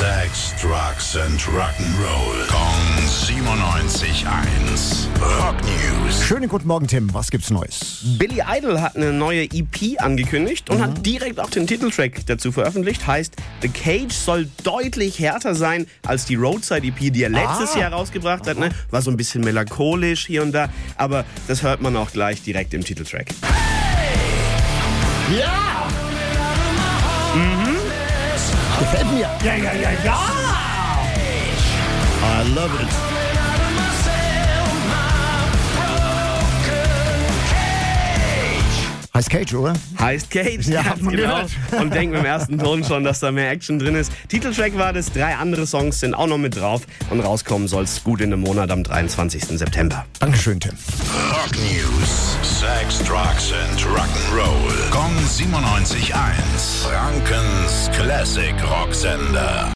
Sex, Drugs and Rock'n'Roll. Kong 97.1. Rock News. Schönen guten Morgen, Tim. Was gibt's Neues? Billy Idol hat eine neue EP angekündigt und hat direkt auch den Titeltrack dazu veröffentlicht. Heißt, The Cage soll deutlich härter sein als die Roadside EP, die er letztes Ah. Jahr rausgebracht hat. Ne? War so ein bisschen melancholisch hier und da, aber das hört man auch gleich direkt im Titeltrack. Ja! Mhm. Gefällt mir. Ja, ja, ja, ja! I love it. Heißt Cage, oder? Heißt Cage, Ja, ganz hat man genau. gehört. Und denkt mit dem ersten Ton schon, dass da mehr Action drin ist. Titeltrack war das, drei andere Songs sind auch noch mit drauf und rauskommen soll es gut in dem Monat am 23. September. Dankeschön, Tim. Rock News. Sex, Drugs and Rock'n'Roll. Kong 97.1. Frankens Classic Rocksender.